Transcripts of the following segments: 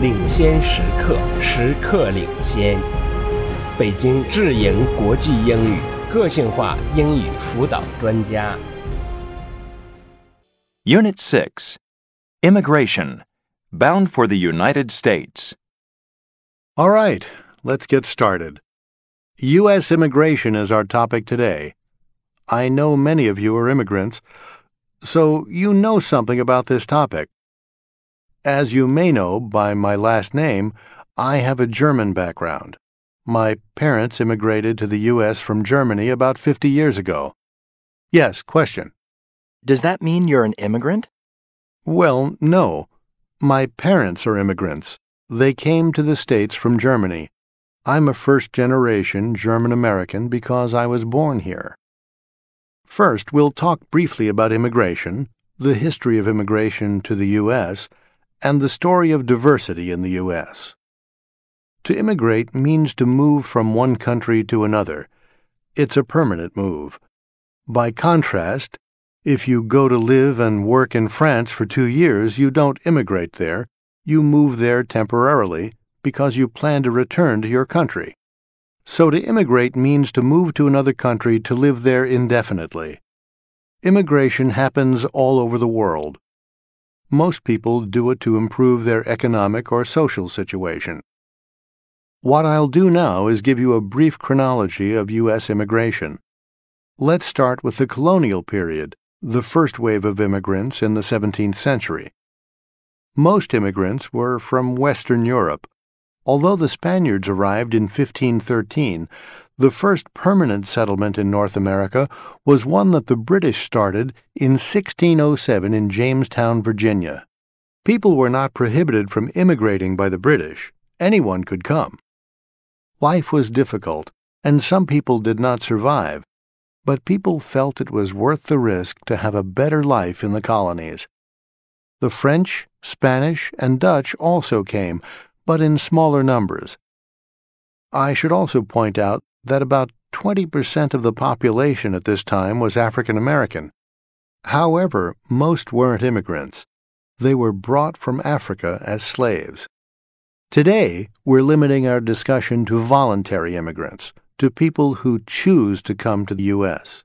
领先时刻，时刻领先。北京智盈国际英语个性化英语辅导专家。 Unit 6 Immigration Bound for the United States. All right, let's get started. U.S. immigration is our topic today. I know many of you are immigrants, so you know something about this topic. As you may know by my last name, I have a German background. My parents immigrated to the U.S. from Germany about 50 years ago. Yes, question. Does that mean you're an immigrant? Well, no. My parents are immigrants. They came to the States from Germany. I'm a first generation German American because I was born here. First, we'll talk briefly about immigration, the history of immigration to the U.S., and the story of diversity in the U.S. To immigrate means to move from one country to another. It's a permanent move. By contrast, if you go to live and work in France for two years, you don't immigrate there, you move there temporarily because you plan to return to your country. So to immigrate means to move to another country to live there indefinitely. Immigration happens all over the world. Most people do it to improve their economic or social situation. What I'll do now is give you a brief chronology of U.S. immigration. Let's start with the colonial period, the first wave of immigrants in the 17th century. Most immigrants were from Western Europe. Although the Spaniards arrived in 1513, the first permanent settlement in North America was one that the British started in 1607 in Jamestown, Virginia. People were not prohibited from immigrating by the British. Anyone could come. Life was difficult, and some people did not survive, but people felt it was worth the risk to have a better life in the colonies. The French, Spanish, and Dutch also came, but in smaller numbers. I should also point out that about 20% of the population at this time was African American. However, most weren't immigrants. They were brought from Africa as slaves. Today, we're limiting our discussion to voluntary immigrants, to people who choose to come to the U.S.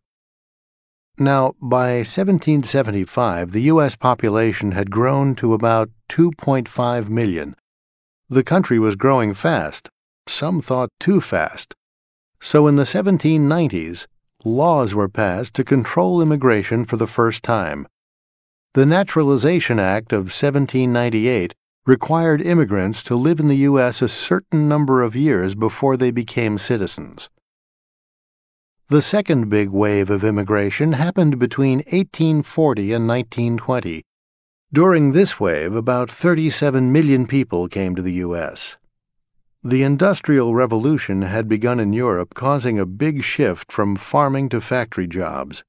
Now, by 1775, the U.S. population had grown to about 2.5 million. The country was growing fast, some thought too fast. So in the 1790s, laws were passed to control immigration for the first time. The Naturalization Act of 1798 required immigrants to live in the U.S. a certain number of years before they became citizens. The second big wave of immigration happened between 1840 and 1920. During this wave, about 37 million people came to the U.S. The Industrial Revolution had begun in Europe, causing a big shift from farming to factory jobs.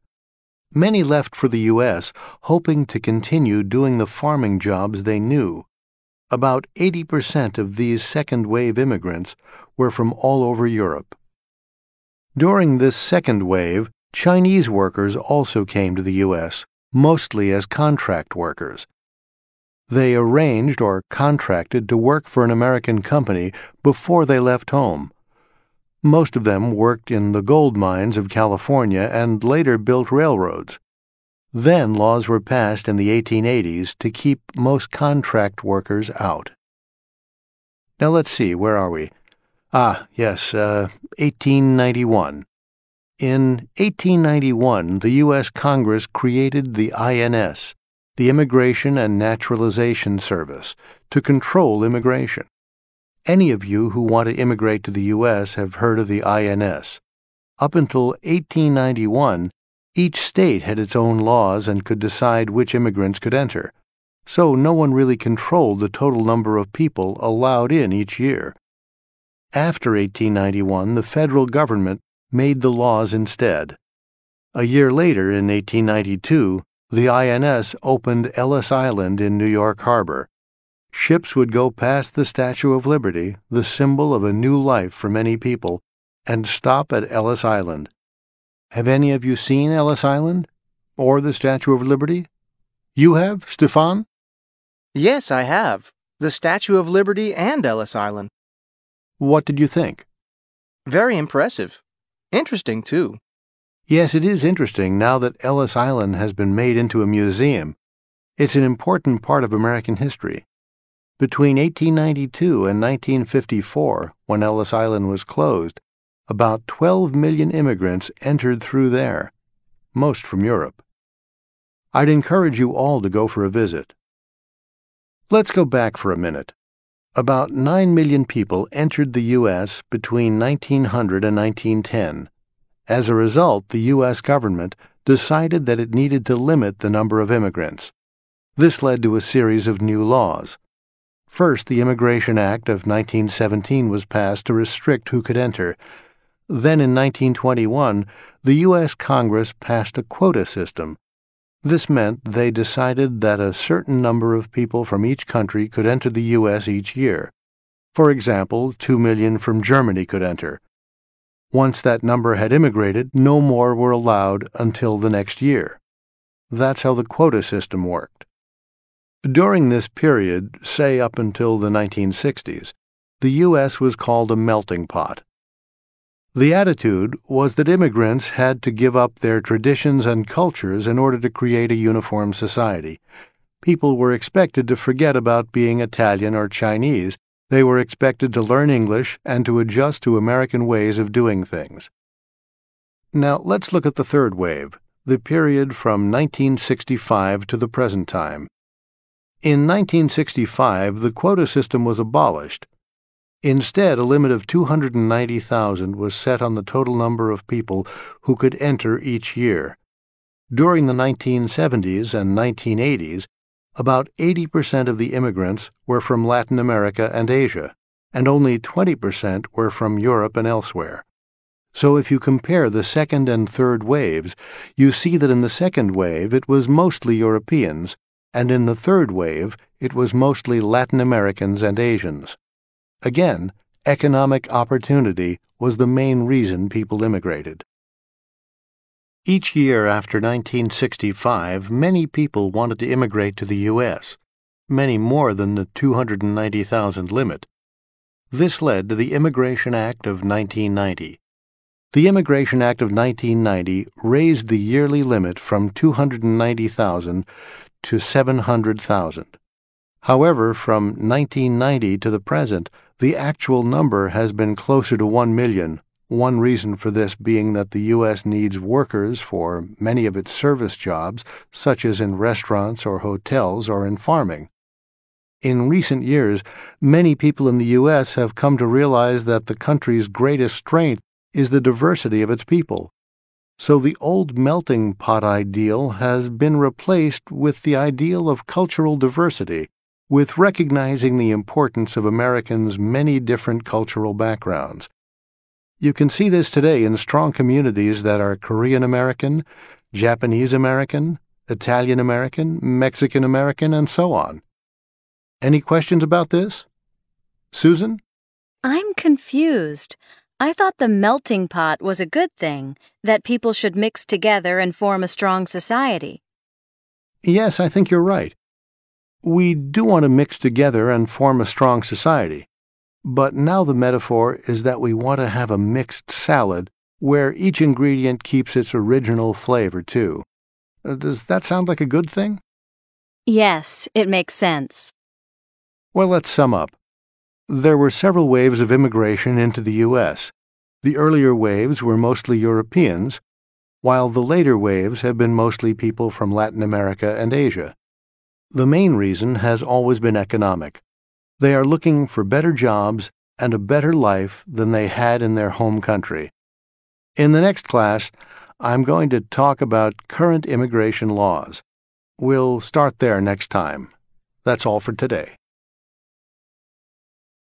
Many left for the U.S., hoping to continue doing the farming jobs they knew. About 80% of these second wave immigrants were from all over Europe. During this second wave, Chinese workers also came to the U.S., mostly as contract workers. They arranged or contracted to work for an American company before they left home. Most of them worked in the gold mines of California and later built railroads. Then laws were passed in the 1880s to keep most contract workers out. Now let's see, where are we? Ah, yes, uh, 1891. In 1891, the U.S. Congress created the INS, the Immigration and Naturalization Service, to control immigration. Any of you who want to immigrate to the U.S. have heard of the INS. Up until 1891, each state had its own laws and could decide which immigrants could enter, so no one really controlled the total number of people allowed in each year. After 1891, the federal government made the laws instead. A year later, in 1892, the INS opened Ellis Island in New York Harbor. Ships would go past the Statue of Liberty, the symbol of a new life for many people, and stop at Ellis Island. Have any of you seen Ellis Island? Or the Statue of Liberty? You have, Stefan? Yes, I have. the Statue of Liberty and Ellis Island. What did you think? Very impressive. Interesting, too. Yes, it is interesting now that Ellis Island has been made into a museum. It's an important part of American history. Between 1892 and 1954, when Ellis Island was closed, about 12 million immigrants entered through there, most from Europe. I'd encourage you all to go for a visit. Let's go back for a minute. About 9 million people entered the U.S. between 1900 and 1910. As a result, the U.S. government decided that it needed to limit the number of immigrants. This led to a series of new laws. First, the Immigration Act of 1917 was passed to restrict who could enter. Then, in 1921, the U.S. Congress passed a quota system. This meant they decided that a certain number of people from each country could enter the U.S. each year. For example, 2 million from Germany could enter. Once that number had immigrated, no more were allowed until the next year. That's how the quota system worked. During this period, say up until the 1960s, the U.S. was called a melting pot. The attitude was that immigrants had to give up their traditions and cultures in order to create a uniform society. People were expected to forget about being Italian or Chinese. They were expected to learn English and to adjust to American ways of doing things. Now, let's look at the third wave, the period from 1965 to the present time. In 1965, the quota system was abolished. Instead, a limit of 290,000 was set on the total number of people who could enter each year. During the 1970s and 1980s, about 80% of the immigrants were from Latin America and Asia, and only 20% were from Europe and elsewhere. So if you compare the second and third waves, you see that in the second wave it was mostly Europeans, and in the third wave it was mostly Latin Americans and Asians. Again, economic opportunity was the main reason people immigrated. Each year after 1965, many people wanted to immigrate to the U.S., many more than the 290,000 limit. This led to the Immigration Act of 1990. The Immigration Act of 1990 raised the yearly limit from 290,000 to 700,000. However, from 1990 to the present, the actual number has been closer to 1 million. One reason for this being that the U.S. needs workers for many of its service jobs, such as in restaurants or hotels or in farming. In recent years, many people in the U.S. have come to realize that the country's greatest strength is the diversity of its people. So the old melting pot ideal has been replaced with the ideal of cultural diversity, with recognizing the importance of Americans' many different cultural backgrounds. You can see this today in strong communities that are Korean American, Japanese American, Italian American, Mexican American, and so on. Any questions about this? Susan? I'm confused. I thought the melting pot was a good thing, that people should mix together and form a strong society. Yes, I think you're right. We do want to mix together and form a strong society. But now the metaphor is that we want to have a mixed salad where each ingredient keeps its original flavor, too. Uh, does that sound like a good thing? Yes, it makes sense. Well, let's sum up. There were several waves of immigration into the U.S. The earlier waves were mostly Europeans, while the later waves have been mostly people from Latin America and Asia. The main reason has always been economic. They are looking for better jobs and a better life than they had in their home country. In the next class, I'm going to talk about current immigration laws. We'll start there next time. That's all for today.